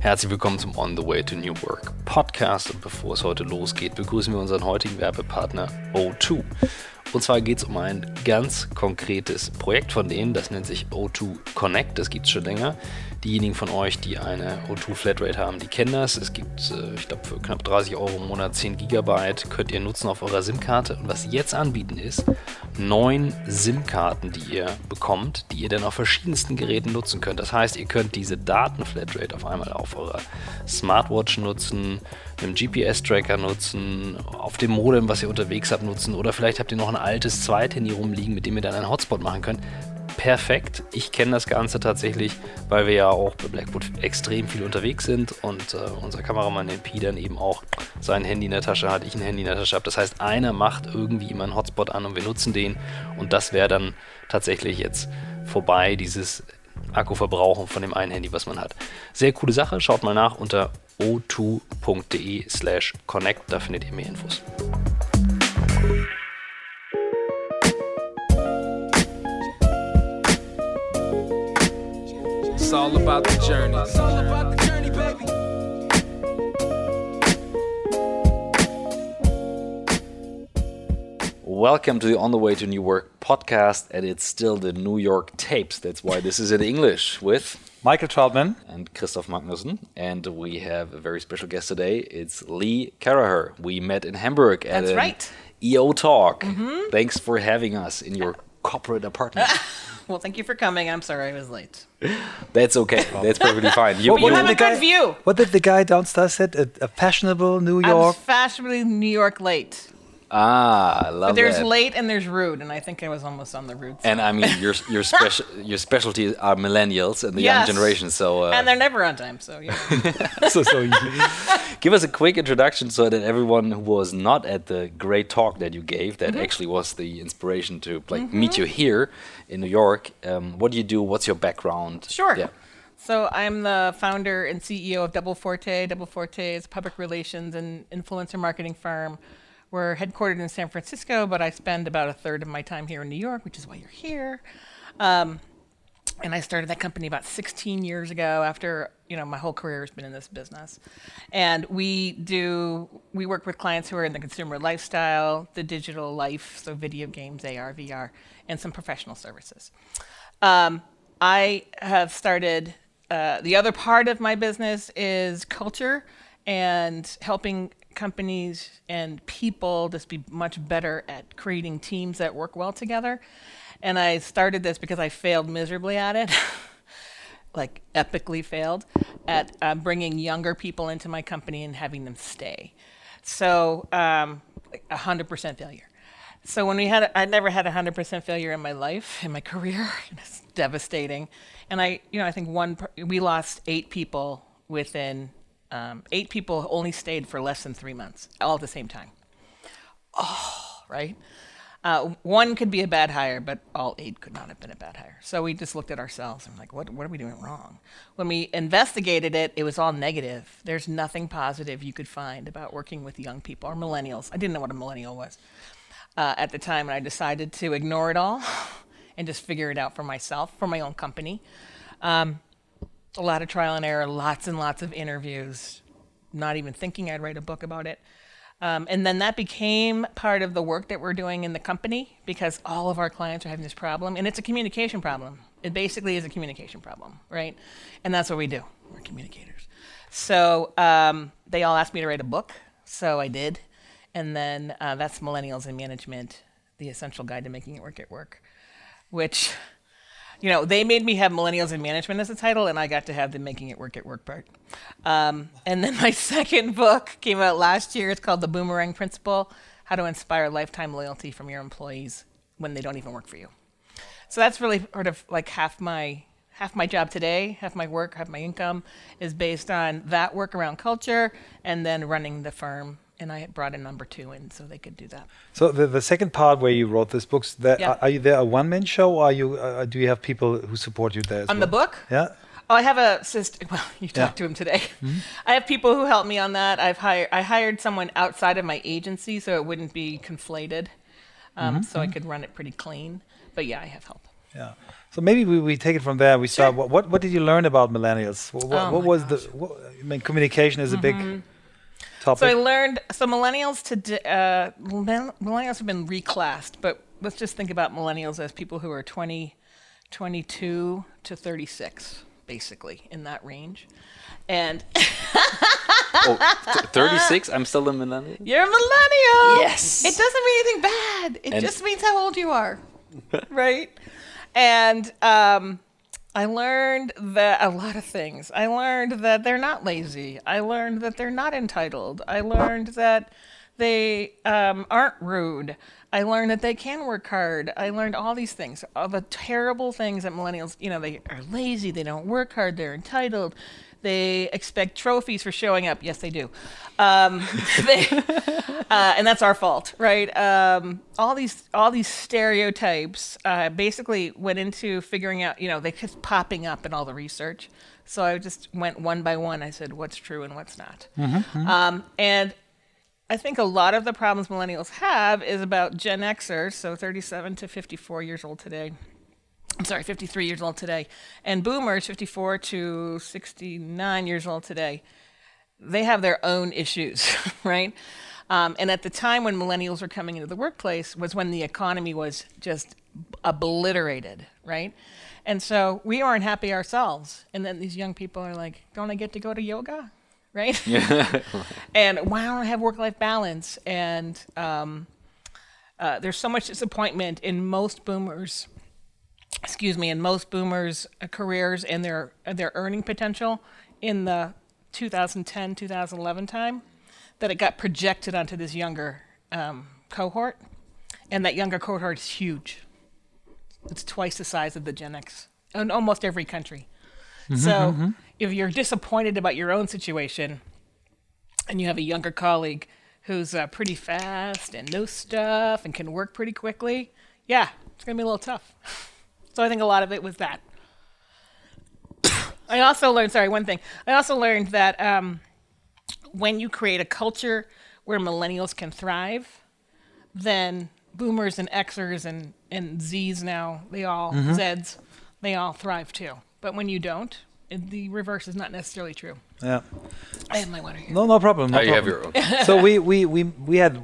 Herzlich willkommen zum On the Way to New Work Podcast. Und bevor es heute losgeht, begrüßen wir unseren heutigen Werbepartner O2. Und zwar geht es um ein ganz konkretes Projekt von denen, das nennt sich O2 Connect, das gibt es schon länger. Diejenigen von euch, die eine O2 Flatrate haben, die kennen das. Es gibt, äh, ich glaube, für knapp 30 Euro im Monat 10 Gigabyte könnt ihr nutzen auf eurer SIM-Karte. Und was sie jetzt anbieten ist, neun SIM-Karten, die ihr bekommt, die ihr dann auf verschiedensten Geräten nutzen könnt. Das heißt, ihr könnt diese Daten-Flatrate auf einmal auf eurer Smartwatch nutzen, einem GPS-Tracker nutzen, auf dem Modem, was ihr unterwegs habt, nutzen oder vielleicht habt ihr noch ein altes Zweithandy rumliegen, mit dem ihr dann einen Hotspot machen könnt perfekt. Ich kenne das Ganze tatsächlich, weil wir ja auch bei Blackwood extrem viel unterwegs sind und äh, unser Kameramann, Pi, dann eben auch sein Handy in der Tasche hat, ich ein Handy in der Tasche habe. Das heißt, einer macht irgendwie immer einen Hotspot an und wir nutzen den und das wäre dann tatsächlich jetzt vorbei, dieses Akkuverbrauchen von dem einen Handy, was man hat. Sehr coole Sache, schaut mal nach unter o2.de slash connect, da findet ihr mehr Infos. It's all about the journey. It's all about the journey, baby. Welcome to the On the Way to New Work podcast, and it's still the New York tapes. That's why this is in English with Michael Trautmann and Christoph Magnussen. And we have a very special guest today. It's Lee Caraher. We met in Hamburg at That's right. EO Talk. Mm -hmm. Thanks for having us in your corporate apartment. well, thank you for coming. I'm sorry I was late. That's okay. That's perfectly fine. You, you have a good view. What did the guy downstairs said? A, a fashionable New York. fashionably New York late. Ah, I love But there's that. late and there's rude, and I think I was almost on the rude side. And I mean, your your special your specialty are millennials and the yes. young generation. So uh, and they're never on time. So yeah. so so give us a quick introduction so that everyone who was not at the great talk that you gave, that mm -hmm. actually was the inspiration to like mm -hmm. meet you here in New York. Um, what do you do? What's your background? Sure. Yeah. So I'm the founder and CEO of Double Forte. Double Forte is a public relations and influencer marketing firm we're headquartered in San Francisco, but I spend about a third of my time here in New York, which is why you're here. Um, and I started that company about 16 years ago after, you know, my whole career has been in this business. And we do, we work with clients who are in the consumer lifestyle, the digital life, so video games, AR, VR, and some professional services. Um, I have started, uh, the other part of my business is culture and helping companies and people just be much better at creating teams that work well together. And I started this because I failed miserably at it, like epically failed at uh, bringing younger people into my company and having them stay. So, um, 100% failure. So when we had, I never had 100% failure in my life, in my career. It's devastating. And I, you know, I think one, we lost eight people within um, eight people only stayed for less than three months, all at the same time. Oh, right? Uh, one could be a bad hire, but all eight could not have been a bad hire. So we just looked at ourselves and like, what, what are we doing wrong? When we investigated it, it was all negative. There's nothing positive you could find about working with young people or millennials. I didn't know what a millennial was uh, at the time, and I decided to ignore it all and just figure it out for myself, for my own company. Um, a lot of trial and error, lots and lots of interviews, not even thinking I'd write a book about it. Um, and then that became part of the work that we're doing in the company because all of our clients are having this problem, and it's a communication problem. It basically is a communication problem, right? And that's what we do. We're communicators. So um, they all asked me to write a book, so I did. And then uh, that's Millennials in Management, the essential guide to making it work at work, which you know, they made me have Millennials in Management as a title, and I got to have the Making It Work at Work part. Um, and then my second book came out last year. It's called The Boomerang Principle How to Inspire Lifetime Loyalty from Your Employees When They Don't Even Work for You. So that's really sort of like half my half my job today, half my work, half my income is based on that work around culture and then running the firm and I brought a number two in so they could do that. So the, the second part where you wrote this books, that, yeah. are, are, you there a one man show? Or are you uh, do you have people who support you there? on well? the book? Yeah. Oh, I have a sister. Well, you talked yeah. to him today. Mm -hmm. I have people who help me on that. I've hired I hired someone outside of my agency so it wouldn't be conflated, um, mm -hmm. so I mm-hmm. could run it pretty clean. But yeah, I have help. Yeah. So maybe we, we take it from there. We start. What, what, what did you learn about millennials? What, what, Oh what was gosh. the? What, I mean, communication is a big topic. So I learned. So millennials today, uh, millennials have been reclassed, but let's just think about millennials as people who are 20, 22 to 36, basically in that range. And Oh, th- 36? I'm still a millennial. you're a millennial. Yes. It doesn't mean anything bad. It And- just means how old you are, right? And um, I learned that a lot of things. I learned that they're not lazy. I learned that they're not entitled. I learned that they um, aren't rude. I learned that they can work hard. I learned all these things, all the terrible things that millennials, you know, they are lazy, they don't work hard, they're entitled, they expect trophies for showing up. Yes, they do. Um, they, uh, and that's our fault, right? Um, all these all these stereotypes uh, basically went into figuring out. You know, they kept popping up in all the research. So I just went one by one. I said, what's true and what's not. Um, and I think a lot of the problems millennials have is about Gen Xers, so 37 to 54 years old today. I'm sorry, 53 years old today, and boomers, 54 to 69 years old today. They have their own issues, right? Um, and at the time when millennials were coming into the workplace was when the economy was just obliterated, right? And so we aren't happy ourselves. And then these young people are like, don't I get to go to yoga? Right? and why don't I have work life balance? And um, uh, there's so much disappointment in most boomers excuse me, in most boomers' uh, careers and their uh, their earning potential in the 2010 2011 time that it got projected onto this younger um, cohort, and that younger cohort is huge. It's twice the size of the Gen X in almost every country. so if you're disappointed about your own situation, and you have a younger colleague who's uh, pretty fast and knows stuff and can work pretty quickly, yeah, it's gonna be a little tough. So I think a lot of it was that. I also learned, sorry, one thing. I also learned that um, when you create a culture where millennials can thrive, then boomers and Xers and, and Zs now, they all, Zs, they all thrive too. But when you don't, it, the reverse is not necessarily true. Yeah. I have my water here. No, no problem. No Oh, you have problem. your own. so we, we, we, we had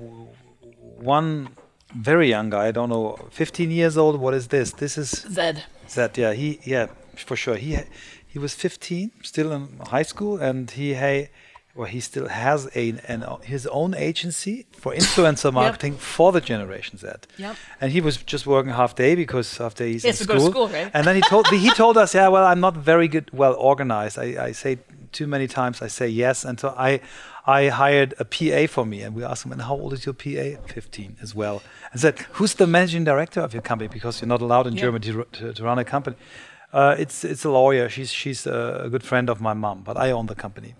one very young guy. I don't know, 15 years old. What is this? This is Zed. Zed, Yeah, he yeah for sure. He he was 15, still in high school, and he hey. Well, he still has a an, his own agency for influencer marketing for the Generation Z. Yep. And he was just working half day because half day he's He in has to go to school. school, right? And then he told he told us, yeah, well, I'm not very good, well organized. I, I say too many times, I say yes, and so I I hired a PA for me, and we asked him, and how old is your PA? 15 as well. And said, who's the managing director of your company? Because you're not allowed in Yeah. Germany to, to, to run a company. Uh, it's it's a lawyer. She's she's a, good friend of my mom, but I own the company.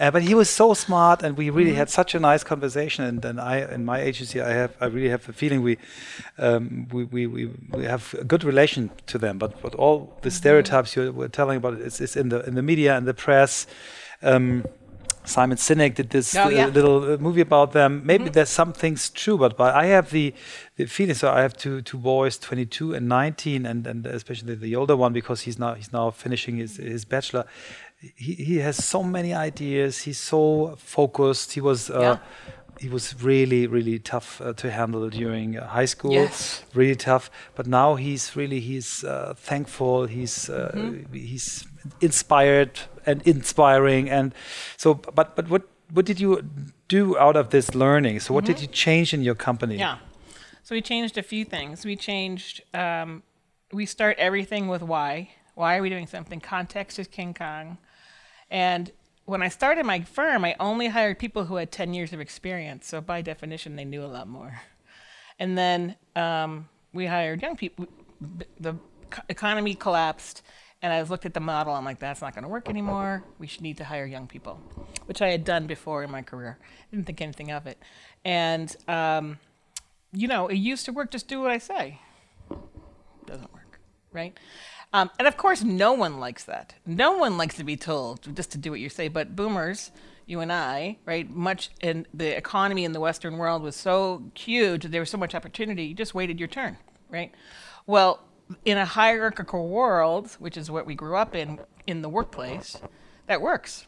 Uh, but he was so smart, and we really had such a nice conversation. And then I, in my agency, I have, I really have a feeling we, um, we, we, we, we have a good relation to them. But, but all the stereotypes you were telling about, it's, it's in the in the media and the press. Um, Simon Sinek did this Oh, yeah. little uh, movie about them. Maybe there's some things true, but, but I have the, the feeling. So I have two two boys, 22 and 19, and, and especially the older one because he's now he's now finishing his his bachelor. He he has so many ideas. He's so focused. He was. Uh, Yeah. He was really, really tough uh, to handle during uh, high school. Yes. Really tough. But now he's really he's uh, thankful. He's uh, Mm-hmm. he's inspired and inspiring. And so, but but what what did you do out of this learning? So what did you change in your company? Mm-hmm. Yeah. So we changed a few things. We changed, um, we start everything with why. Why are we doing something? Context is King Kong. And when I started my firm, I only hired people who had 10 years of experience. So by definition, they knew a lot more. And then um, we hired young people. The economy collapsed, and I looked at the model. I'm like, that's not going to work anymore. We should need to hire young people, which I had done before in my career. Didn't think anything of it. And, um, you know, it used to work. Just do what I say. Doesn't work, right? Um, and of course, no one likes that. No one likes to be told just to do what you say. But boomers, you and I, right? Much in the economy in the Western world was so huge, there was so much opportunity. You just waited your turn, right? Well, in a hierarchical world, which is what we grew up in in the workplace, that works.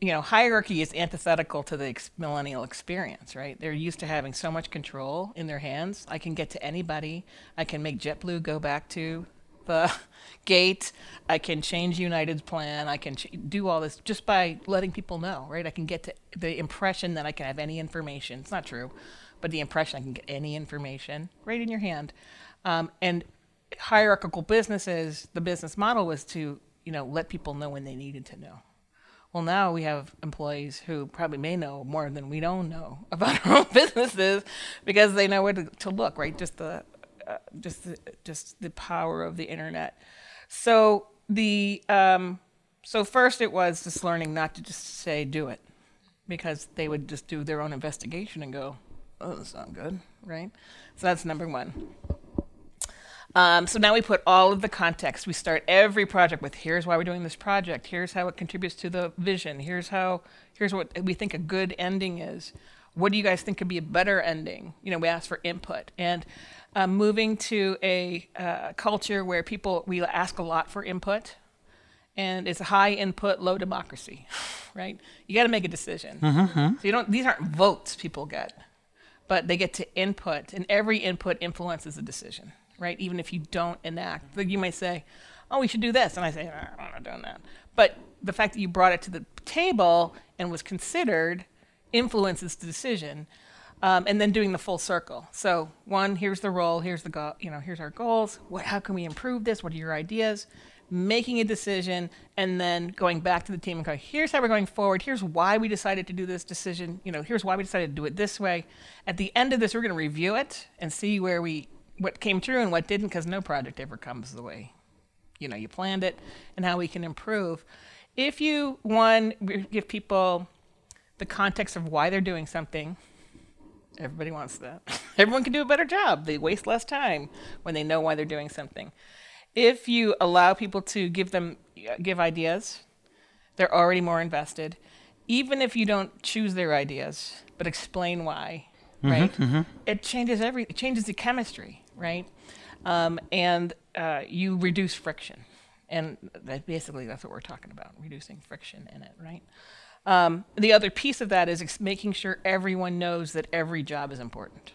You know, hierarchy is antithetical to the ex- millennial experience, right? They're used to having so much control in their hands. I can get to anybody. I can make JetBlue go back to the gate. I can change United's plan. I can ch- do all this just by letting people know, right? I can get to the impression that I can have any information. It's not true, but the impression I can get any information right in your hand. Um, and hierarchical businesses, the business model was to, you know, let people know when they needed to know. Well, now we have employees who probably may know more than we don't know about our own businesses because they know where to, to look, right? Just the, uh, just the, just the power of the internet. So the, um, so first it was just learning not to just say do it, because they would just do their own investigation and go, oh, that's not good, right? So that's number one. Um, so now we put all of the context. We start every project with here's why we're doing this project. Here's how it contributes to the vision. Here's how here's what we think a good ending is. What do you guys think could be a better ending? You know, we ask for input and uh, moving to a uh, culture where people we ask a lot for input, and it's high input, low democracy, right? You got to make a decision. So you don't. These aren't votes people get, but they get to input, and every input influences a decision right? Even if you don't enact, like you might say, "Oh, we should do this," and I say, "I'm not doing that." But the fact that you brought it to the table and was considered influences the decision, um, and then doing the full circle. So, one, here's the role, here's the goal, you know, here's our goals. What, how can we improve this? What are your ideas? Making a decision, and then going back to the team and going, here's how we're going forward. Here's why we decided to do this decision. You know, here's why we decided to do it this way. At the end of this, we're going to review it and see where we what came true and what didn't because no project ever comes the way you know you planned it and how we can improve. If you one give people the context of why they're doing something everybody wants that. Everyone can do a better job. They waste less time when they know why they're doing something. If you allow people to give them uh, give ideas they're already more invested. Even if you don't choose their ideas but explain why mm-hmm, right? Mm-hmm. it changes every it changes the chemistry right? Um, and uh, you reduce friction. And that basically that's what we're talking about reducing friction in it right? Um, the other piece of that is ex- making sure everyone knows that every job is important.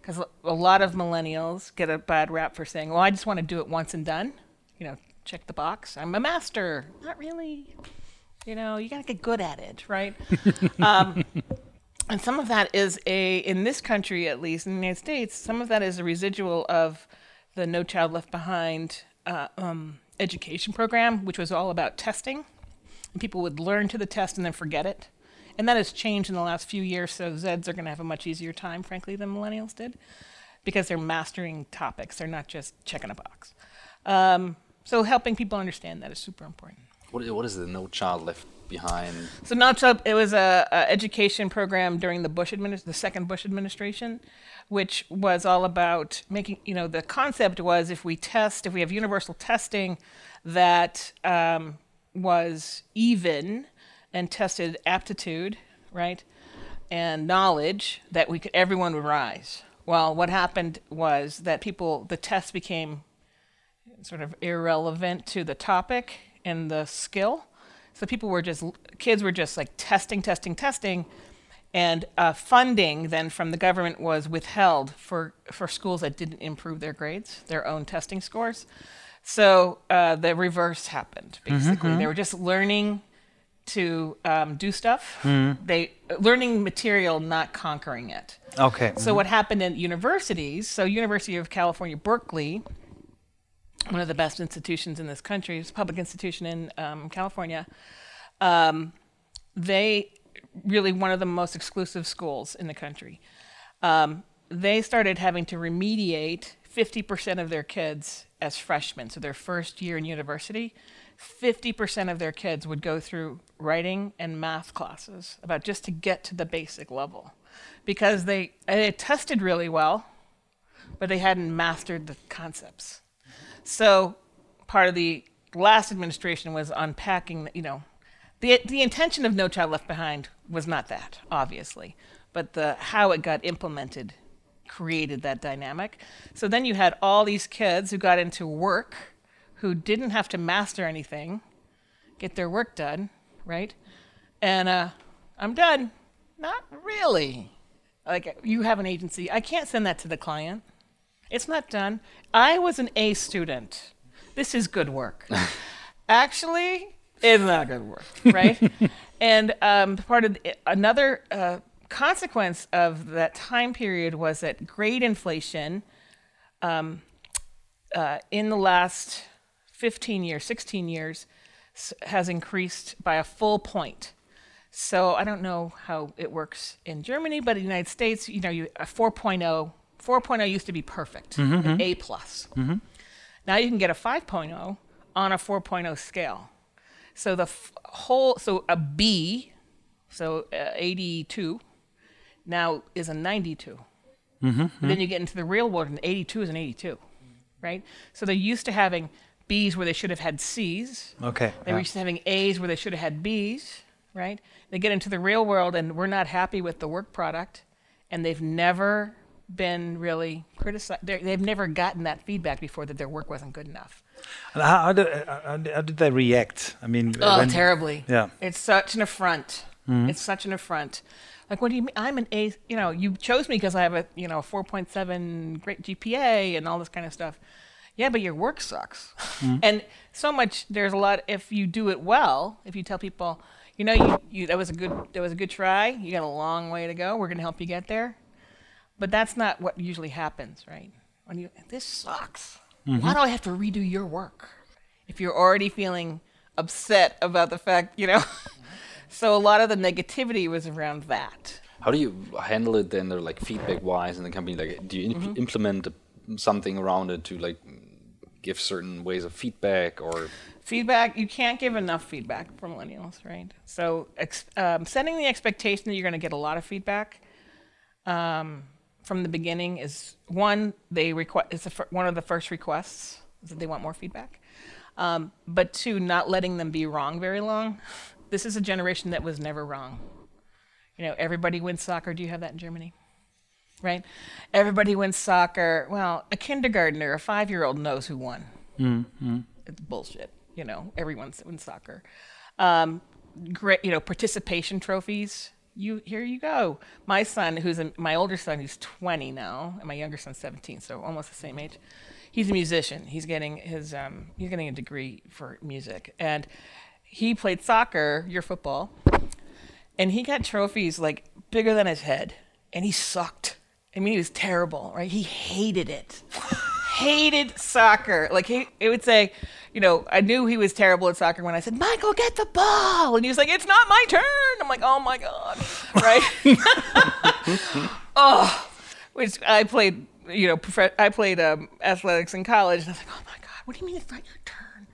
Because a lot of millennials get a bad rap for saying well i just want to do it once and done. You know check the box. I'm a master. Not really. You know you got to get good at it right? Um, and some of that is a in this country at least in the united states some of that is a residual of the no child left behind uh, um, education program which was all about testing. And people would learn to the test and then forget it. And that has changed in the last few years so zeds are going to have a much easier time frankly than millennials did because they're mastering topics. They're not just checking a box. Um, so helping people understand that is super important. What, what is the No Child Left Behind? So Not Child, it was a, a education program during the Bush administ- the second Bush administration, which was all about making. You know, the concept was if we test, if we have universal testing, that um, was even and tested aptitude, right, and knowledge, that we could everyone would rise. Well, what happened was that people the test became sort of irrelevant to the topic and the skill. So people were just, kids were just like testing, testing, testing. And uh, funding then from the government was withheld for, for schools that didn't improve their grades, their own testing scores. So uh, the reverse happened, basically. They were just learning to um, do stuff. They learning material, not conquering it. Okay. So what happened in universities? So University of California, Berkeley, one of the best institutions in this country, it's a public institution in um, California. Um, they really one of the most exclusive schools in the country. Um, they started having to remediate 50% of their kids as freshmen, so their first year in university. 50% of their kids would go through writing and math classes about just to get to the basic level because they, they tested really well, but they hadn't mastered the concepts. So part of the last administration was unpacking, you know, the the intention of No Child Left Behind was not that, obviously, but the how it got implemented created that dynamic. So then you had all these kids who got into work who didn't have to master anything, get their work done, right? And uh, I'm done. Not really. Like you have an agency, I can't send that to the client. It's not done. I was an A student. This is good work. Actually, it's not good work, right? and um, part of the, another uh, consequence of that time period was that grade inflation um, uh, in the last 15 years, 16 years, has increased by a full point. So I don't know how it works in Germany, but in the United States, you know, you, a 4.0, 4.0 used to be perfect, mm-hmm, an mm-hmm. A plus. Mm-hmm. Now you can get a 5.0 on a 4.0 scale. So the f- whole, so a B, so uh, 82, now is a 92. But then you get into the real world, and 82 is an 82, right? So they're used to having B's where they should have had C's. Okay. They yeah. used to having A's where they should have had B's, right? They get into the real world and we're not happy with the work product, and they've never been really criticized. They're, they've never gotten that feedback before that their work wasn't good enough. And how, how, did, uh, how did- how did they react? I mean, Oh, when- terribly. Yeah. It's such an affront. It's such an affront. Like, what do you mean? I'm an A. You know, you chose me because I have a you know 4.7 great GPA and all this kind of stuff. Yeah, but your work sucks. and so much. There's a lot. If you do it well, if you tell people, you know, you, you that was a good that was a good try. You got a long way to go. We're going to help you get there. But that's not what usually happens, right? When you this sucks. Why do I have to redo your work? If you're already feeling upset about the fact, you know. so a lot of the negativity was around that. How do you handle it then, or like feedback wise in the company? Like, do you imp- Mm-hmm. implement something around it to like give certain ways of feedback, or Feedback, you can't give enough feedback for millennials, right? So ex- um, setting the expectation that you're going to get a lot of feedback um, from the beginning is one, they request, it's one of the first requests that they want more feedback. Um, but two, not letting them be wrong very long. This is a generation that was never wrong. You know, everybody wins soccer. Do you have that in Germany? Right? Everybody wins soccer. Well, a kindergartner, a five year old knows who won. It's bullshit. You know, everyone's wins soccer. Um, great, you know, participation trophies. You here you go. My son, who's a, my older son, who's 20 now, and my younger son's 17, so almost the same age. He's a musician. He's getting his um, he's getting a degree for music, and he played soccer, your football, and he got trophies like bigger than his head, and he sucked. I mean, he was terrible, right? He hated it. hated soccer. Like he, it would say, you know, I knew he was terrible at soccer when I said, "Michael, get the ball," and he was like, "It's not my turn." I'm like, "Oh my god," right? oh, which I played, you know, prof- I played um, athletics in college, and I was like, "Oh my god, what do you mean it's not your turn?"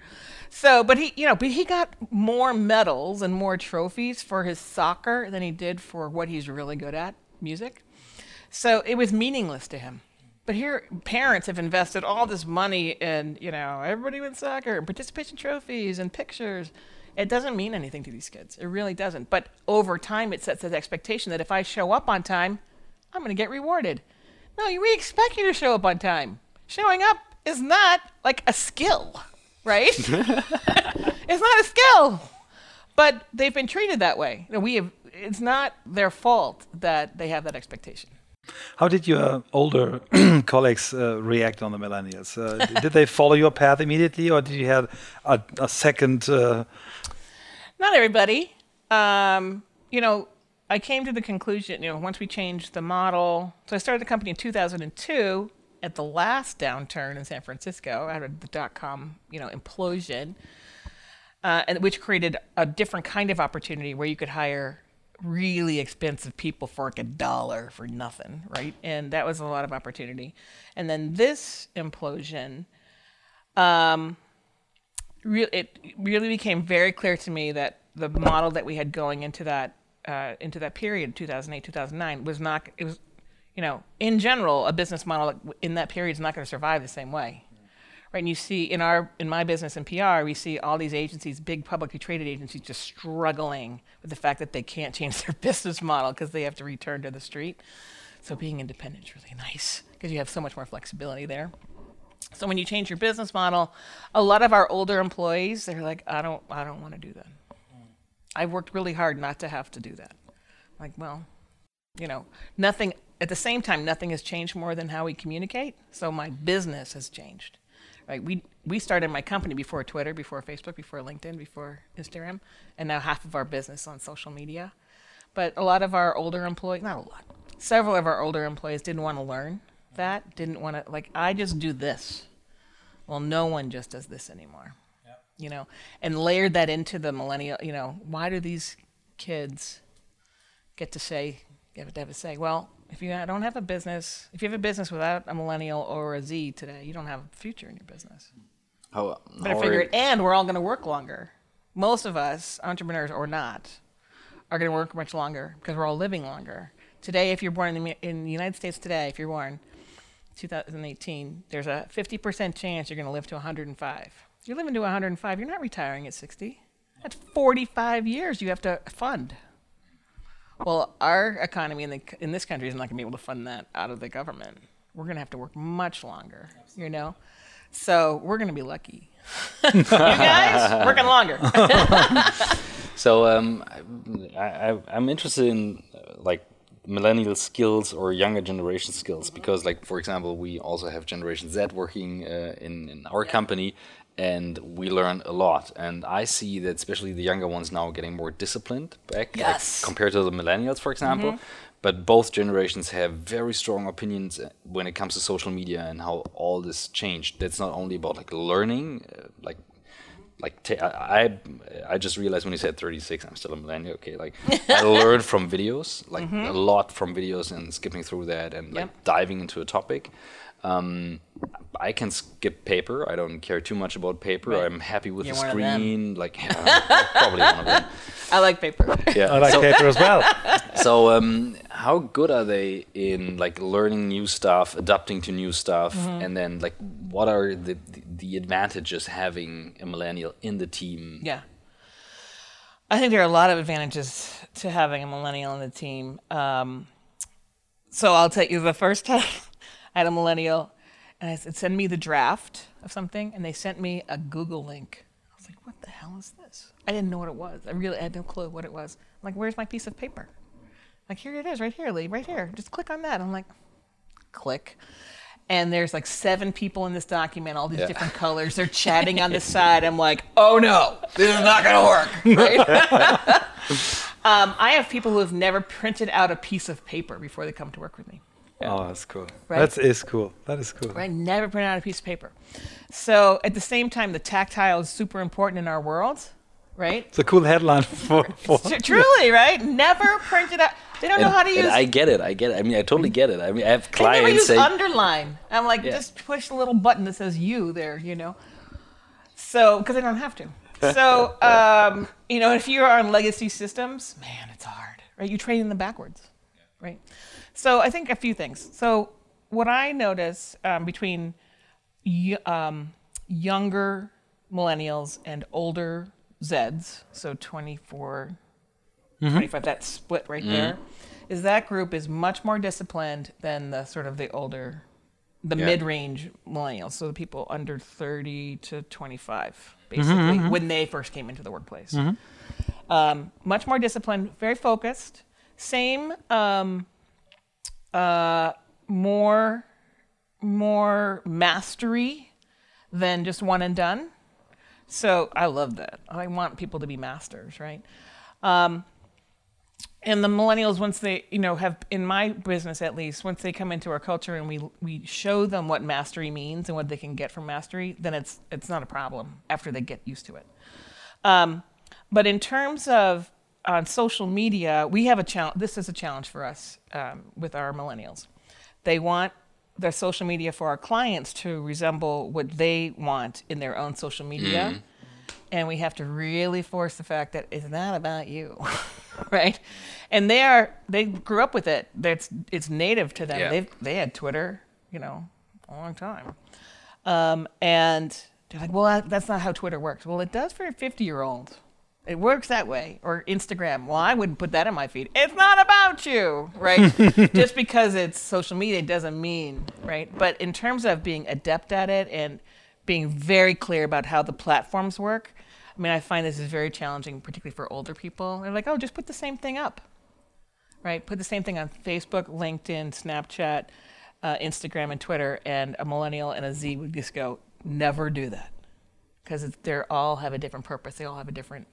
So, but he, you know, but he got more medals and more trophies for his soccer than he did for what he's really good at, music. So it was meaningless to him. But here, parents have invested all this money in, you know, everybody wins soccer and participation trophies and pictures. It doesn't mean anything to these kids. It really doesn't. But over time, it sets that expectation that if I show up on time, I'm going to get rewarded. No, we expect you to show up on time. Showing up is not like a skill, right? it's not a skill. But they've been treated that way. You know, we have. It's not their fault that they have that expectation. How did your older colleagues uh, react on the millennials? Uh, did they follow your path immediately, or did you have a, a second? Uh, Not everybody. Um, you know, I came to the conclusion, you know, once we changed the model. So I started the company in 2002 at the last downturn in San Francisco out of the dot com, you know, implosion, uh, and which created a different kind of opportunity where you could hire really expensive people for like a dollar for nothing, right? And that was a lot of opportunity. And then this implosion, um, re- it really became very clear to me that the model that we had going into that uh, into that period, 2008, 2009, was not. It was, you know, in general, a business model in that period is not going to survive the same way. Right, and you see in our in my business in PR, we see all these agencies, big publicly traded agencies, just struggling with the fact that they can't change their business model because they have to return to the street. So being independent is really nice because you have so much more flexibility there. So when you change your business model, a lot of our older employees, they're like, I don't, I don't want to do that. I've worked really hard not to have to do that. Like, well, you know, nothing, at the same time, nothing has changed more than how we communicate. So my business has changed, right? We, we started my company before Twitter, before Facebook, before LinkedIn, before Instagram, and now half of our business on social media. But a lot of our older employees, not a lot, several of our older employees didn't want to learn that, didn't want to, like, I just do this. Well, no one just does this anymore. You know, and layered that into the millennial, you know, why do these kids get to say, get to have a say? Well, if you don't have a business, if you have a business without a millennial or a Z today, you don't have a future in your business. How, Better how figure it. And we're all going to work longer. Most of us, entrepreneurs or not, are going to work much longer because we're all living longer. Today, if you're born in the, in the United States today, if you're born 2018, there's a 50% chance you're going to live to 105. If you're living to 105, you're not retiring at 60. That's 45 years you have to fund. Well, our economy in, the, in this country is not going to be able to fund that out of the government. We're going to have to work much longer, you know? So we're going to be lucky. you guys, working longer. So um, I, I, I'm interested in uh, like millennial skills or younger generation skills because, like for example, we also have Generation Z working uh, in in our company, and we learn a lot. And I see that especially the younger ones now getting more disciplined back, like, compared to the millennials, for example. But both generations have very strong opinions uh, when it comes to social media and how all this changed. That's not only about like learning, uh, like like ta- I I- just realized when you said 36, I'm still a millennial. Okay, like I learned from videos, like a lot from videos and skipping through that and like Yep. diving into a topic. Um, I can skip paper. I don't care too much about paper. Right. I'm happy with You're the one of them. screen. Like yeah, probably one of them. I like paper. Yeah. I like so, paper as well. so um, how good are they in like learning new stuff, adapting to new stuff, Mm-hmm. and then like what are the, the the advantages having a millennial in the team? Yeah. I think there are a lot of advantages to having a millennial in the team. Um, so I'll tell you the first time I had a millennial and I said, send me the draft of something, and they sent me a Google link. I was like, what the hell is this? I didn't know what it was. I really had no clue what it was. I'm like, where's my piece of paper? Like, here it is, right here, Lee, right here. Just click on that. I'm like, click. And there's like seven people in this document, all these Yeah. different colors. They're chatting on the side. I'm like, oh no, this is not going to work. Right? um, I have people who have never printed out a piece of paper before they come to work with me. Oh, that's cool. Right. That is cool. That is cool. Right? Never print out a piece of paper. So at the same time, the tactile is super important in our world, right? It's a cool headline for. for Tr- Truly, right? Never printed out. They don't know how to and use. I get it. I get it. I mean, I totally get it. I mean, I have They never clients use say, underline. I'm like, Yeah. just push the little button that says you there, you know. So, because I don't have to. So, um, you know, if you're on legacy systems, man, it's hard, right? You train them backwards, right? So, I think a few things. So, what I notice um, between y- um, younger millennials and older Zeds, so 24, 25, that split right there, is that group is much more disciplined than the sort of the older, the Yeah. mid-range millennials, so the people under 30 to 25, basically, when they first came into the workplace. Um, much more disciplined, very focused, same, um, uh, more, more mastery than just one and done. So I love that. I want people to be masters, right? Um, and the millennials, once they, you know, have in my business at least, once they come into our culture and we we show them what mastery means and what they can get from mastery, then it's it's not a problem after they get used to it. Um, but in terms of on social media, we have a challenge. This is a challenge for us um, with our millennials. They want their social media for our clients to resemble what they want in their own social media. And we have to really force the fact that it's not about you, right? And they are they grew up with it. That's it's native to them. Yeah. They've they had Twitter, you know, a long time. Um, and they're like, well, that's not how Twitter works. Well, it does for a 50 year old. It works that way. Or Instagram. Well, I wouldn't put that in my feed. It's not about you, right? Just because it's social media doesn't mean, right? But in terms of being adept at it and being very clear about how the platforms work, I mean, I find this is very challenging, particularly for older people. They're like, oh, just put the same thing up, right? Put the same thing on Facebook, LinkedIn, Snapchat, uh, Instagram, and Twitter. And a millennial and a Z would just go, never do that. Because they all have a different purpose. They all have a different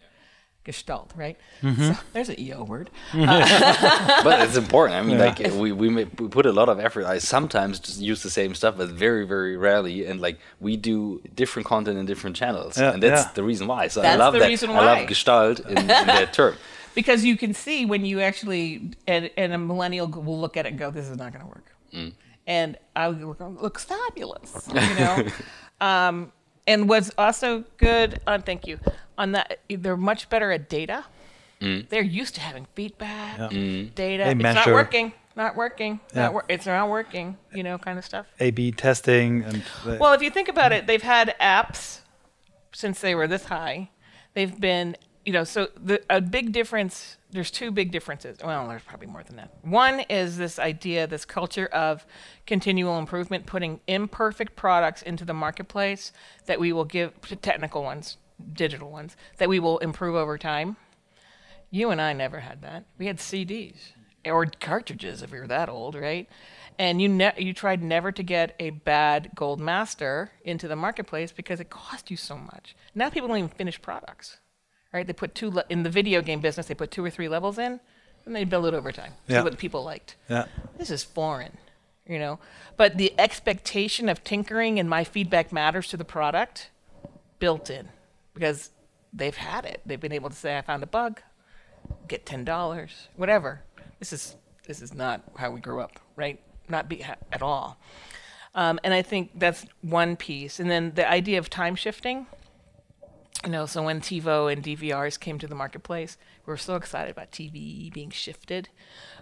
gestalt, right? Mm-hmm. So there's an EO word. Mm-hmm. Uh, but it's important. I mean, Yeah. like we we, ma- we put a lot of effort. I sometimes just use the same stuff, but very very rarely. And like we do different content in different channels, Yeah, and that's yeah. the reason why. So I love the that. reason I love Gestalt in, in that term. because you can see when you actually and, and a millennial will look at it and go this is not going to work mm. and i would look, looks fabulous you know um, and what's also good on thank you on that they're much better at data mm. they're used to having feedback mm. data They it's not working not working Yeah. not wor- it's not working you know kind of stuff A/B testing and the- well, if you think about it, they've had apps since they were this high. They've been, you know, so the, a big difference. There's two big differences. Well, there's probably more than that. One is this idea, this culture of continual improvement, putting imperfect products into the marketplace that we will give to technical ones, digital ones that we will improve over time. You and I never had that. We had CDs or cartridges if you're that old, right? And you ne- you tried never to get a bad gold master into the marketplace because it cost you so much. Now people don't even finish products, right? They put two le- in the video game business. They put two or three levels in, and they build it over time. Yeah. See what the people liked yeah. this is foreign, you know. But the expectation of tinkering and my feedback matters to the product built in because they've had it. They've been able to say, I found a bug, get ten dollars, whatever. This is this is not how we grew up, right? Not be at all. Um, and I think that's one piece. And then the idea of time shifting. You know, so when TiVo and DVRs came to the marketplace, we were so excited about TV being shifted.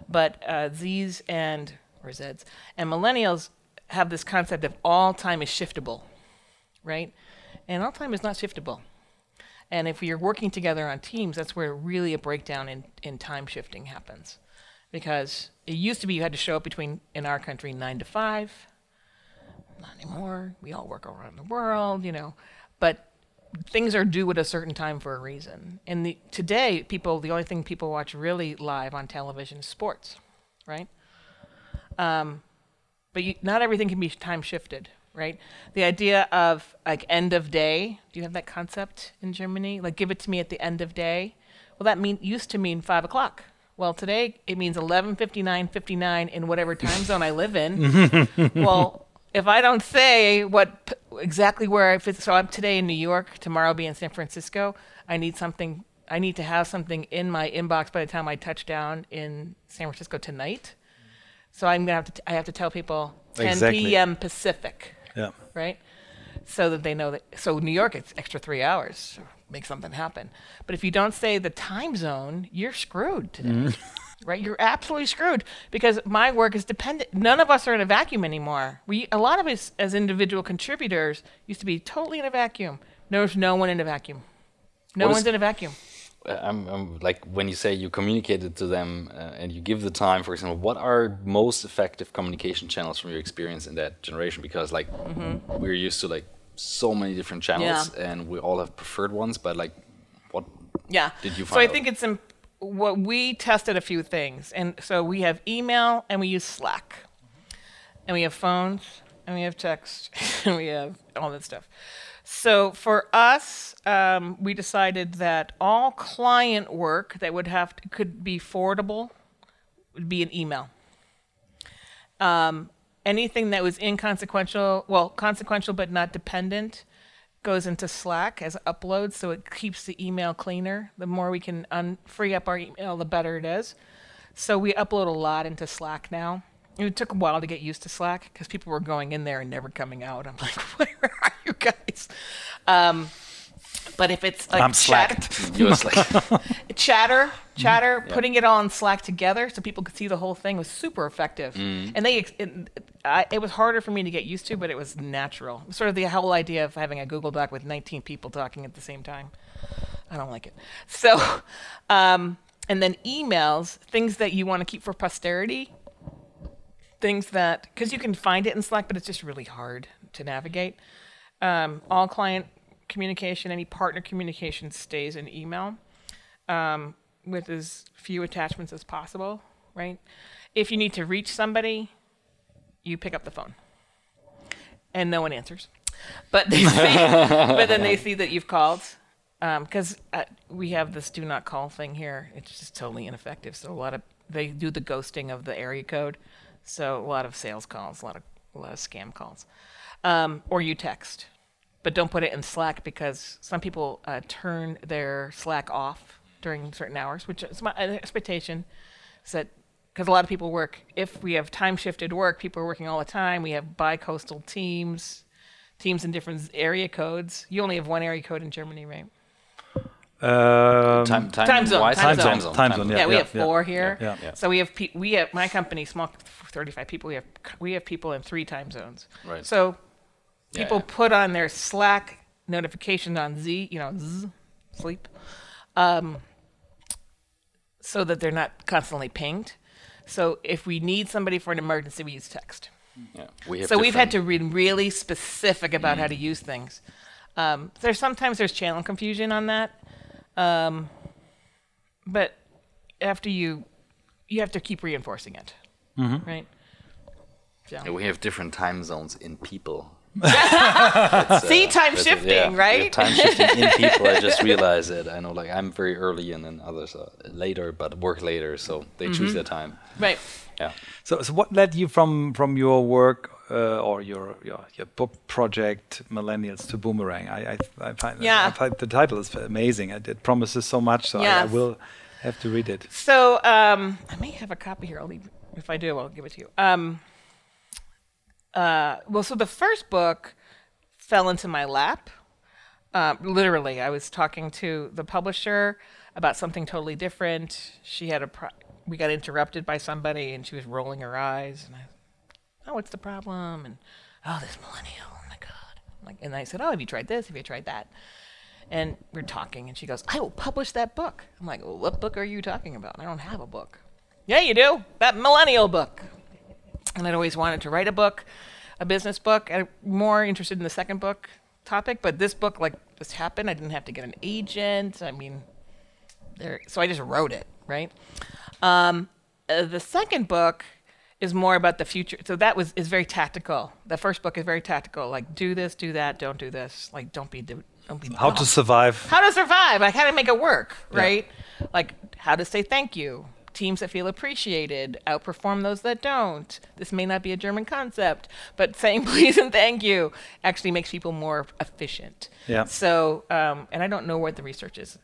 But uh, Zs and or Zs and millennials have this concept of all time is shiftable, right? And all time is not shiftable. And if you're working together on teams, that's where really a breakdown in, in time shifting happens. Because it used to be you had to show up between, in our country, nine to five. Not anymore. We all work around the world, you know. But things are due at a certain time for a reason. And the, today, people, the only thing people watch really live on television is sports, right? Um, but you, not everything can be time shifted, right? The idea of like end of day. Do you have that concept in Germany? Like give it to me at the end of day. Well, that mean used to mean five o'clock. Well, today it means eleven fifty nine fifty nine in whatever time zone I live in. well, if I don't say what exactly where I fit, so I'm today in New York, tomorrow I'll be in San Francisco. I need something. I need to have something in my inbox by the time I touch down in San Francisco tonight. So I'm gonna have to. T- I have to tell people 10 Exactly. p.m. Pacific, Yeah. right? So that they know that. So New York, it's extra three hours. Make something happen. But if you don't say the time zone, you're screwed today. Mm-hmm. Right, you're absolutely screwed because my work is dependent. None of us are in a vacuum anymore. We, a lot of us as individual contributors, used to be totally in a vacuum. There's no one in a vacuum. No What is- one's in a vacuum. I'm, I'm like when you say you communicate it to them uh, and you give the time, for example, what are most effective communication channels from your experience in that generation? Because like we're used to like so many different channels Mm-hmm. Yeah. and we all have preferred ones, but like what Yeah. Did you find so I out? think it's imp- what we tested a few things, and so we have email and we use Slack, and we have phones and we have text and we have all that stuff. So for us, um, we decided that all client work that would have to, could be forwardable would be an email. Um, anything that was inconsequential, well, consequential but not dependent, goes into Slack as uploads, so it keeps the email cleaner. The more we can un- free up our email, the better it is. So we upload a lot into Slack now. It took a while to get used to Slack because people were going in there and never coming out. I'm like, where you guys? Um, but if it's like I'm chat- slacked. you're just like chatter chatter putting it all in slack together so people could see the whole thing was super effective and they it, I, it was harder for me to get used to but it was natural sort of the whole idea of having a google doc with 19 people talking at the same time I don't like it. So, um, and then emails, things that you want to keep for posterity, things that, because you can find it in Slack, but it's just really hard to navigate. Um, all client communication, any partner communication stays in email um, with as few attachments as possible, right? If you need to reach somebody, you pick up the phone and no one answers. But they see, but then they see that you've called because um, uh, we have this do not call thing here. It's just totally ineffective. So a lot of they do the ghosting of the area code. So a lot of sales calls, a lot of a lot of scam calls, um, or you text, but don't put it in Slack because some people uh, turn their Slack off during certain hours, which is my expectation. Is that because a lot of people work. If we have time shifted work, people are working all the time. We have bi-coastal teams, teams in different area codes. You only have one area code in Germany, right? Um, time, time, time zone, wise, time zone, time zone, Yeah, Yeah, we yeah, have four here. yeah, yeah. So we have pe- we have my company, small, thirty-five people. We have we have people in three time zones. Right. So Yeah, people yeah. put on their Slack notifications on Z, you know, Z, sleep, um, so that they're not constantly pinged. So if we need somebody for an emergency, we use text. Yeah, we have So we've had to be really specific about how to use things. Um, there's sometimes there's channel confusion on that, um, but after you, you have to keep reinforcing it, right? So. Yeah, we have different time zones in people. See, time That's shifting, yeah, we have right? Time shifting in people. I just realized it. I know, like I'm very early and then others are later, but work later, so they choose their time. right. Yeah. So, so what led you from from your work uh, or your, your your book project Millennials to Boomerang? I I, I find Yeah. I find the title is amazing. It, it promises so much. So I, I will have to read it. So um, I may have a copy here. I'll leave. If I do, I'll give it to you. Um, uh, well, so the first book fell into my lap. Uh, literally, I was talking to the publisher about something totally different. She had a. Pro- we got interrupted by somebody, and she was rolling her eyes, and I, oh, what's the problem? And oh, this millennial. Oh my god. Like, and I said, oh, have you tried this? Have you tried that? And we're talking, and she goes, I will publish that book. I'm like, well, what book are you talking about? I don't have a book. Yeah, you do. That millennial book. And I'd always wanted to write a book, a business book. I'm more interested in the second book topic, but this book, like, just happened. I didn't have to get an agent. I mean, there. So I just wrote it, right? Um, uh, the second book is more about the future. So that was is very tactical. The first book is very tactical. Like, do this, do that, don't do this. Like, don't be, don't be. How dumb to survive? how to survive, like how to make it work, right? Like how to say thank you. Teams that feel appreciated outperform those that don't. This may not be a German concept, but saying please and thank you actually makes people more efficient. Yeah. So, um, and I don't know what the research is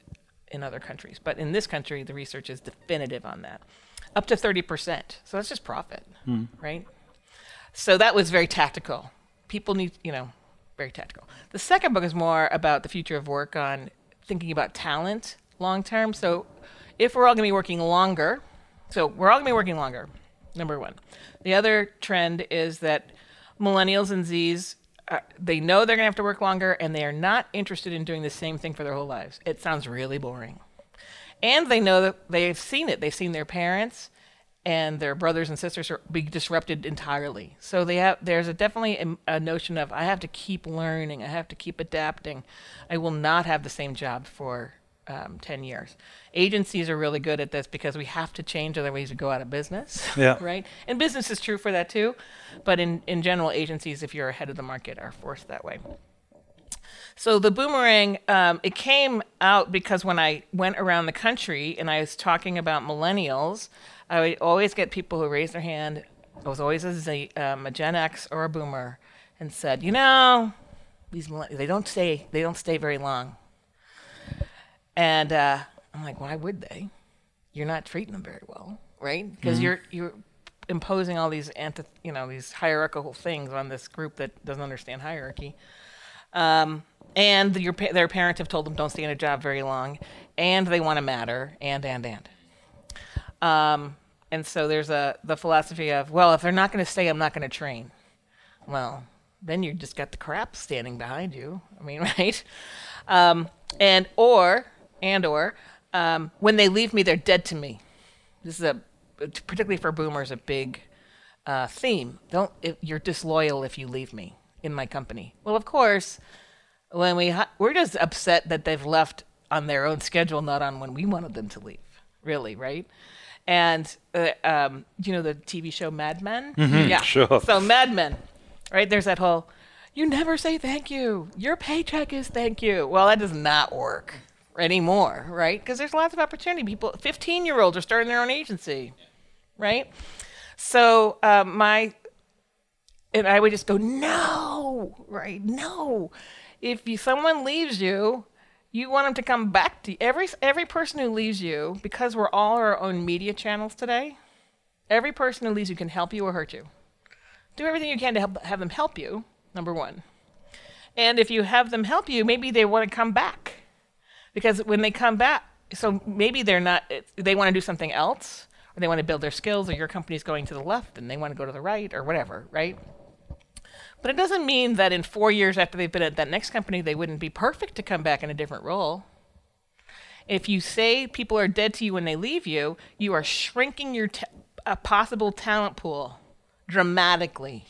in other countries, but in this country, the research is definitive on that. Up to 30%. So that's just profit, right? So that was very tactical. People need, you know, very tactical. The second book is more about the future of work on thinking about talent long term. So if we're all going to be working longer, so we're all going to be working longer, number one. The other trend is that millennials and Zs, uh, they know they're going to have to work longer and they are not interested in doing the same thing for their whole lives. It sounds really boring and they know that they've seen it. They've seen their parents and their brothers and sisters are be disrupted entirely. So they have there's a definitely a, a notion of I have to keep learning, I have to keep adapting. I will not have the same job for um, 10 years. Agencies are really good at this because we have to change, otherwise to go out of business. Yeah. right? And business is true for that too. But in, in general, agencies, if you're ahead of the market, are forced that way. So the boomerang, um, it came out because when I went around the country and I was talking about millennials, I would always get people who raised their hand. I was always a, Z, um, a Gen X or a Boomer, and said, you know, these millennials, they don't stay, they don't stay very long. And uh, I'm like, why would they? You're not treating them very well, right? Because you're you're imposing all these anti, you know, these hierarchical things on this group that doesn't understand hierarchy. Um, and your their parents have told them don't stay in a job very long, and they want to matter, and and and. Um, and so there's a the philosophy of well, if they're not going to stay, I'm not going to train. Well, then you just got the crap standing behind you. I mean, right? Um, and or and or um, when they leave me, they're dead to me. This is a particularly for boomers a big uh, theme. Don't if, you're disloyal if you leave me in my company. Well, of course, when we we're just upset that they've left on their own schedule, not on when we wanted them to leave. Really, right? And uh, um, you know the TV show Mad Men. yeah, sure. So Mad Men, right? There's that whole. You never say thank you. Your paycheck is thank you. Well, that does not work anymore, right? Because there's lots of opportunity. People, 15 year olds are starting their own agency, right? So um, my, and I would just go, no, right? No. If you, someone leaves you, you want them to come back to you. Every, every person who leaves you, because we're all our own media channels today, every person who leaves you can help you or hurt you. Do everything you can to help, have them help you, number one. And if you have them help you, maybe they want to come back. Because when they come back, so maybe they're not, they want to do something else, or they want to build their skills, or your company's going to the left and they want to go to the right, or whatever, right? But it doesn't mean that in four years after they've been at that next company, they wouldn't be perfect to come back in a different role. If you say people are dead to you when they leave you, you are shrinking your a possible talent pool dramatically.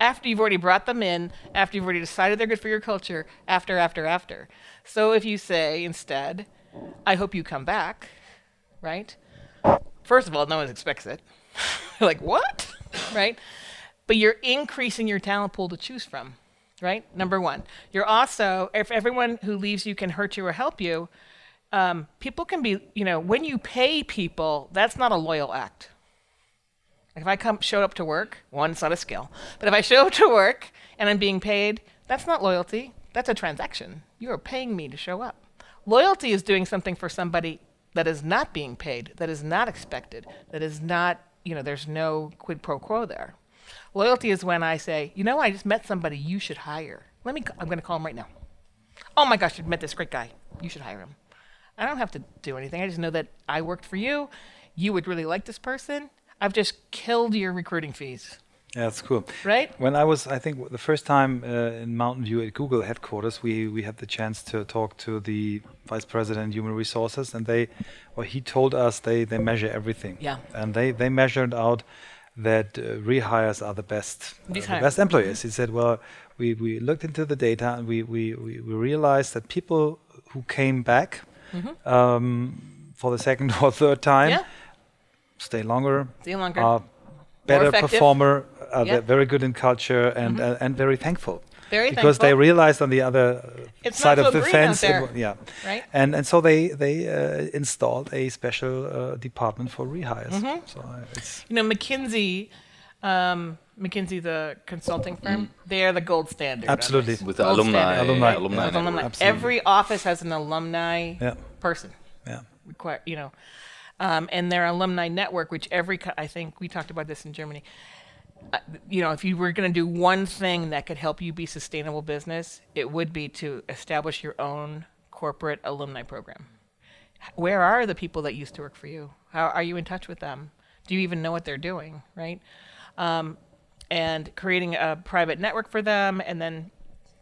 After you've already brought them in, after you've already decided they're good for your culture, after, after, after. So if you say instead, I hope you come back, right? First of all, no one expects it. like, what? right? But you're increasing your talent pool to choose from, right? Number one. You're also, if everyone who leaves you can hurt you or help you, um, people can be, you know, when you pay people, that's not a loyal act. If I come show up to work, one, it's not a skill. But if I show up to work and I'm being paid, that's not loyalty. That's a transaction. You are paying me to show up. Loyalty is doing something for somebody that is not being paid, that is not expected, that is not, you know, there's no quid pro quo there. Loyalty is when I say, you know, I just met somebody you should hire. Let me, I'm going to call him right now. Oh my gosh, you met this great guy. You should hire him. I don't have to do anything. I just know that I worked for you. You would really like this person. I've just killed your recruiting fees. Yeah, that's cool. Right? When I was, I think, the first time uh, in Mountain View at Google headquarters, we we had the chance to talk to the vice president of human resources, and they, well, he told us they they measure everything. Yeah. And they they measured out that uh, rehires are the best uh, the best employers. He said, well, we we looked into the data and we we we, we realized that people who came back um, for the second or third time Yeah. Stay longer, See you longer. are better performer, are Yeah. ve- very good in culture, and uh, and very thankful. Very because they realized on the other It's side of so the green out fence, it there, wa- yeah, right? and and so they they uh, installed a special uh, department for rehires. Mm-hmm. So uh, it's You know, McKinsey, um, McKinsey, the consulting firm, they are the gold standard. Absolutely. With the Gold alumni, standard. Alumni. alumni, alumni. Absolutely. Every office has an alumni Yeah. person. yeah. require you know um, and their alumni network which every i think we talked about this in germany. Uh, you know if you were going to do one thing that could help you be sustainable business it would be to establish your own corporate alumni program. Where are the people that used to work for you? How are you in touch with them? Do you even know what they're doing right? Um, and creating a private network for them and then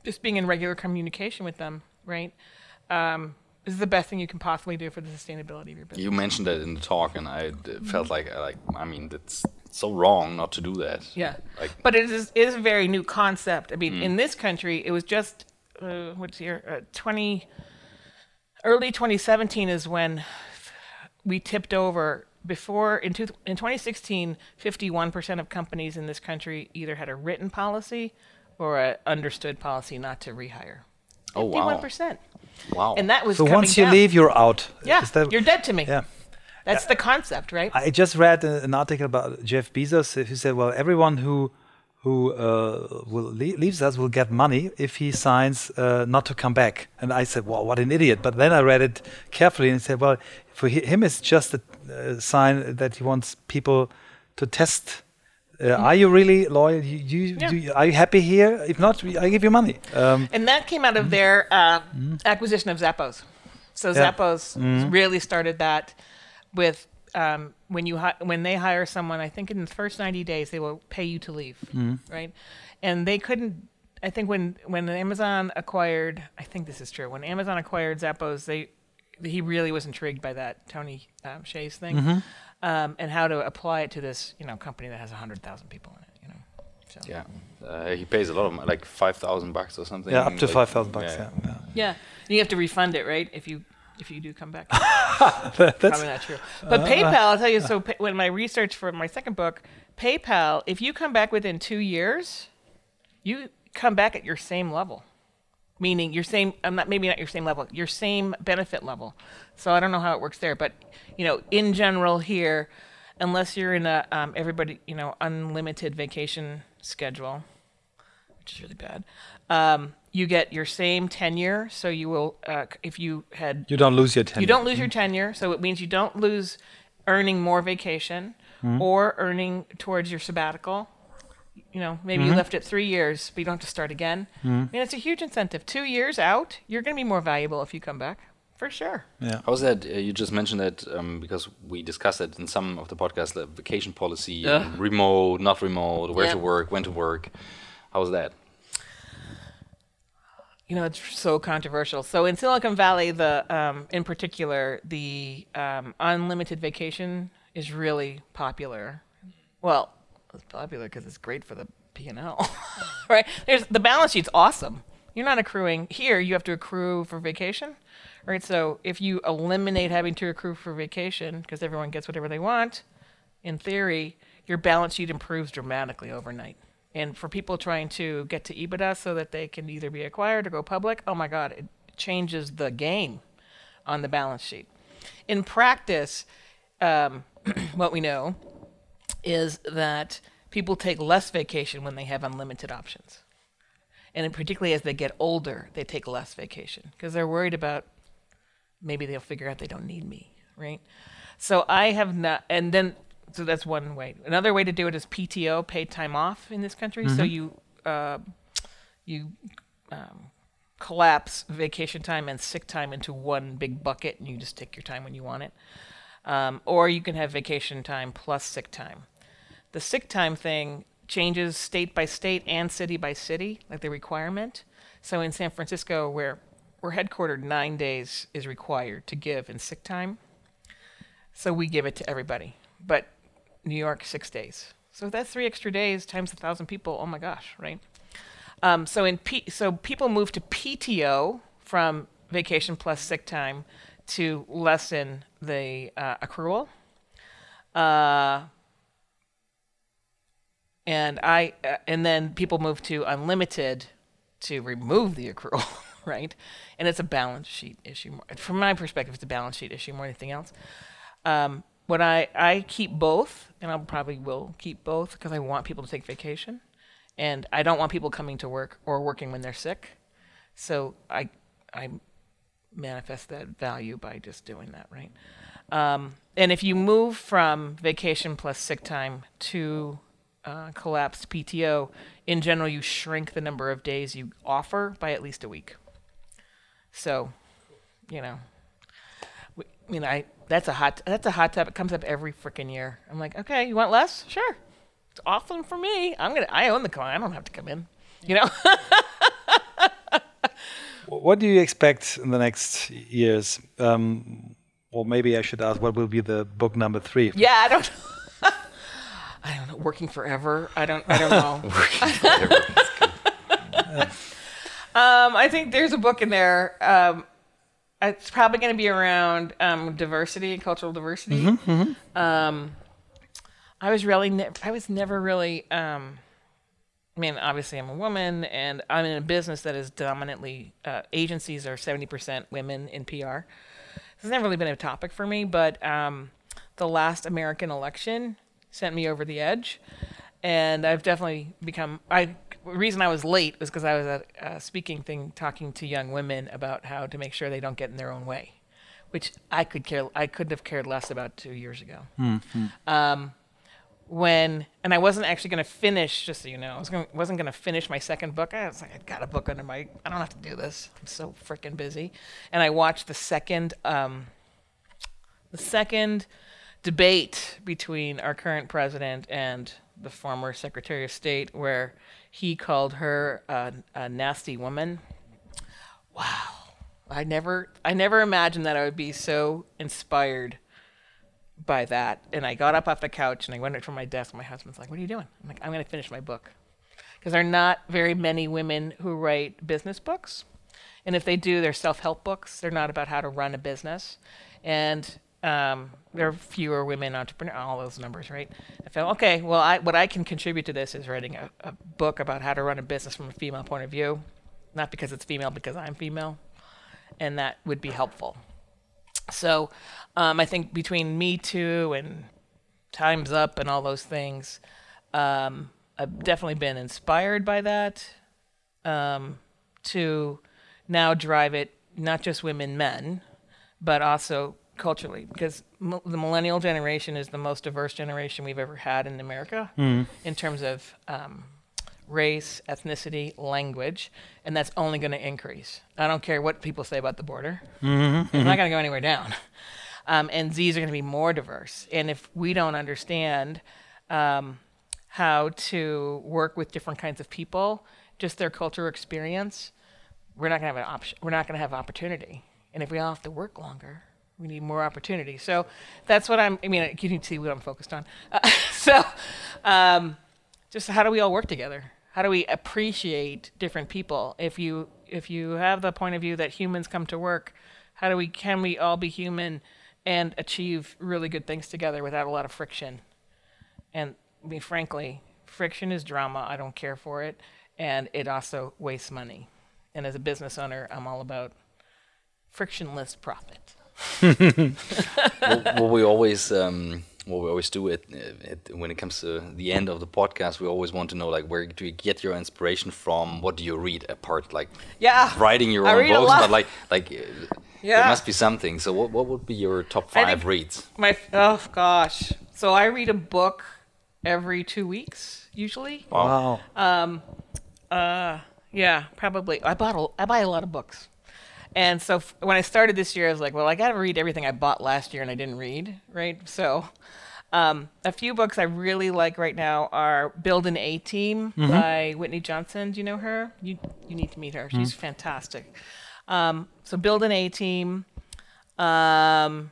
just being in regular communication with them right? Um, is the best thing you can possibly do for the sustainability of your business You mentioned that in the talk, and I felt like, I like, I mean, it's so wrong not to do that. Yeah, Like, but it is it is a very new concept. I mean, in this country, it was just uh, what's here uh, twenty early 2017 is when we tipped over. Before in two, in 2016, 51 percent of companies in this country either had a written policy or a understood policy not to rehire. oh wow, 51 percent, wow. and that was So once you down. leave, you're out. yeah, that- you're dead to me. yeah. That's the concept, right? I just read an article about Jeff Bezos who said, "Well, everyone who who uh, will le- leaves us will get money if he signs uh, not to come back." And I said, "Well, what an idiot!" But then I read it carefully and said, "Well, for him, it's just a uh, sign that he wants people to test." Uh, Are you really loyal? You, you, Yeah. do you- are you happy here? If not, I give you money. Um, And that came out of their uh, acquisition of Zappos. So Yeah. Zappos really started that with um, when you hi- when they hire someone. I think in the first ninety days they will pay you to leave, right? And they couldn't. I think when when Amazon acquired, I think this is true. When Amazon acquired Zappos, they he really was intrigued by that Tony um, Hsieh's thing, Mm-hmm. Um, and how to apply it to this you know company that has hundred thousand people in it. You know, so Yeah, uh, he pays a lot of money, like five thousand bucks or something. Yeah, up to like- five thousand bucks. Yeah, yeah. yeah, and you have to refund it, right? If you if you do come back. That- that's Probably not true. But PayPal, I'll tell you. So pa- when my research for my second book, PayPal, if you come back within two years, you come back at your same level, meaning your same. I'm not maybe not your same level, your same benefit level. So I don't know how it works there, but you know, in general here, unless you're in a um, everybody you know unlimited vacation schedule, which is really bad. Um, you get your same tenure, so you will uh, if you had you don't lose your tenure. you don't lose your tenure, so it means you don't lose earning more vacation or earning towards your sabbatical. You know, maybe you left it three years, but you don't have to start again. I mean, it's a huge incentive. Two years out, you're going to be more valuable if you come back, for sure. Yeah. How's that? Uh, you just mentioned that um, because we discussed it in some of the podcasts, like vacation policy, Yeah. remote, not remote, where Yeah. to work, when to work. How's that? you know, it's so controversial. So in Silicon Valley, the um, in particular, the um, unlimited vacation is really popular. Well, it's popular because it's great for the P and L, right? There's the balance sheet's awesome. You're not accruing here. You have to accrue for vacation, right? So if you eliminate having to accrue for vacation because everyone gets whatever they want, in theory, your balance sheet improves dramatically overnight. And for people trying to get to EBITDA so that they can either be acquired or go public, oh my God, it changes the game on the balance sheet. In practice, um, what we know is that people take less vacation when they have unlimited options. And particularly as they get older, they take less vacation because they're worried about maybe they'll figure out they don't need me, right? So I have not, and then so that's one way. Another way to do it is PTO, paid time off in this country. So you uh, you um, collapse vacation time and sick time into one big bucket, and you just take your time when you want it. Um, or you can have vacation time plus sick time. The sick time thing changes state by state and city by city, like the requirement. So in San Francisco, where we're headquartered, nine days is required to give in sick time. So we give it to everybody. But New York, six days. So that's three extra days times a thousand people. Oh my gosh, right? Um, so in P- so people move to PTO from vacation plus sick time to lessen the uh, accrual. Uh, and I uh, and then people move to unlimited to remove the accrual, right? And it's a balance sheet issue. From my perspective, it's a balance sheet issue more than anything else. Um, what I I keep both, and I probably will keep both because I want people to take vacation, and I don't want people coming to work or working when they're sick. So I I manifest that value by just doing that, right? Um, and if you move from vacation plus sick time to uh, collapsed PTO, in general, you shrink the number of days you offer by at least a week. So, you know, we, I mean, I that's a hot that's a hot topic. It comes up every freaking year. I'm like, okay, you want less? Sure, it's awesome for me. I'm gonna I own the client. I don't have to come in. You know. What do you expect in the next years? Um, well, maybe I should ask what will be the book number three. Yeah, I don't. I don't know. Working forever. I don't. I don't know. um, I think there's a book in there. Um, it's probably going to be around um, diversity and cultural diversity. Um, I was really. Ne- I was never really. Um, I mean, obviously, I'm a woman, and I'm in a business that is dominantly uh, agencies are 70% women in PR. This has never really been a topic for me, but um, the last American election sent me over the edge, and I've definitely become. I the reason I was late was because I was at a speaking thing talking to young women about how to make sure they don't get in their own way, which I could care. I couldn't have cared less about two years ago. Um, when and I wasn't actually going to finish. Just so you know, I was gonna, wasn't going to finish my second book. I was like, I got a book under my. I don't have to do this. I'm so freaking busy. And I watched the second, um, the second debate between our current president and the former Secretary of State, where he called her a, nasty woman. Wow. I never, I never imagined that I would be so inspired by that. And I got up off the couch and I went from my desk. My husband's like, "What are you doing?" I'm like, "I'm going to finish my book," because there are not very many women who write business books, and if they do, they're self-help books. They're not about how to run a business, and um, there are fewer women entrepreneurs. All those numbers, right? I felt okay. Well, I, what I can contribute to this is writing a, a book about how to run a business from a female point of view, not because it's female, because I'm female, and that would be helpful. So um, I think between Me Too and Time's Up and all those things, um, I've definitely been inspired by that um, to now drive it, not just women, men, but also culturally, because m- the millennial generation is the most diverse generation we've ever had in America in terms of um, race, ethnicity, language, and that's only going to increase. I don't care what people say about the border; it's not going to go anywhere down. Um, and Z's are going to be more diverse. And if we don't understand um, how to work with different kinds of people, just their cultural experience, we're not going to have an option. We're not going to have opportunity. And if we all have to work longer, we need more opportunity. So that's what I'm. I mean, you can see what I'm focused on. Uh, so, um, just how do we all work together? How do we appreciate different people? If you if you have the point of view that humans come to work, how do we can we all be human and achieve really good things together without a lot of friction? And I mean, frankly, friction is drama. I don't care for it, and it also wastes money. And as a business owner, I'm all about frictionless profit. What, what we always um, what we always do it, it when it comes to the end of the podcast, we always want to know like where do you get your inspiration from? What do you read apart like Yeah, writing your I own books? But like like uh, there must be something. So what what would be your top five reads? My oh gosh. So I read a book every two weeks usually. Wow. Um, Uh, yeah, probably. I bought a, I buy a lot of books, and so f- when I started this year, I was like, well, I got to read everything I bought last year and I didn't read, right? So, um, a few books I really like right now are "Build an A Team" by Whitney Johnson. Do you know her? You you need to meet her. She's fantastic. Um, so, "Build an A Team." Um,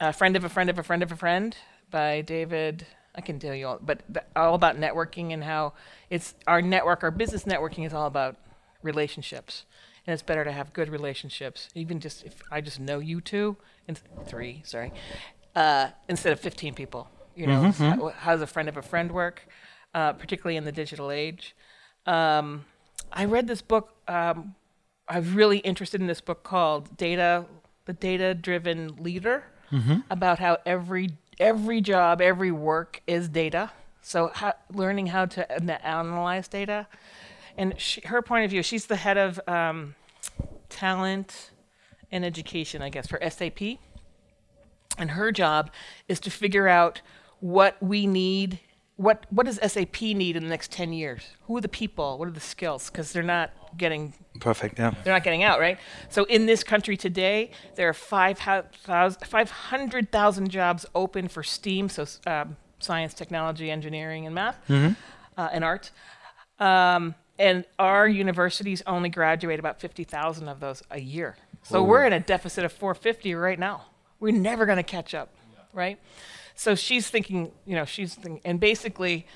a friend of a friend of a friend of a friend by David. I can tell you all, but th- all about networking and how it's our network, our business networking is all about relationships, and it's better to have good relationships, even just if I just know you two and three, sorry, uh, instead of fifteen people. You know, how, how does a friend of a friend work, uh, particularly in the digital age? Um, I read this book. Um, I'm really interested in this book called Data, the Data Driven Leader, about how every every job, every work is data. So how, learning how to analyze data, and she, her point of view, she's the head of um, talent and education, I guess, for SAP. And her job is to figure out what we need, what what does SAP need in the next 10 years? Who are the people? What are the skills? Because they're not getting Perfect. Yeah. they're not getting out, right? So in this country today, there are 500,000 500,000 jobs open for STEAM, so um, science, technology, engineering, and math, uh, and art. Um, and our universities only graduate about 50,000 of those a year. So we're in a deficit of 450 right now. We're never going to catch up, right? So she's thinking, you know, she's thinking, and basically,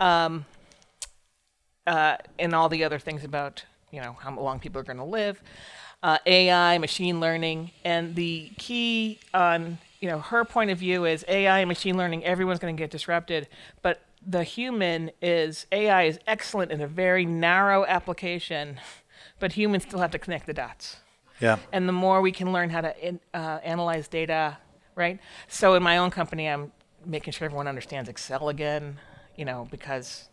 um, uh, and all the other things about you know how long people are going to live, uh, AI, machine learning, and the key on you know her point of view is AI and machine learning. Everyone's going to get disrupted, but the human is AI is excellent in a very narrow application, but humans still have to connect the dots Yeah. and the more we can learn how to in, uh, analyze data, right? So in my own company, I'm making sure everyone understands Excel again, you know, because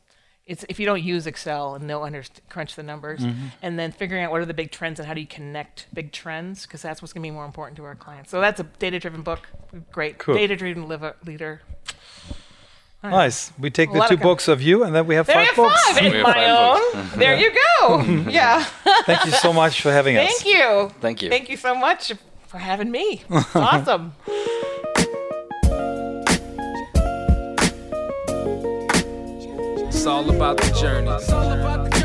it's if you don't use Excel and know underst- crunch the numbers, and then figuring out what are the big trends and how do you connect big trends, because that's what's going to be more important to our clients. So that's a data-driven book, great Cool. data-driven liver- leader. Nice. We take the two of books of you, and then we have There five books. five in my five own. there you go. yeah. Thank you so much for having us. Thank you. Thank you. Thank you so much for having me. awesome. It's all about the journey. It's all about the journey, baby.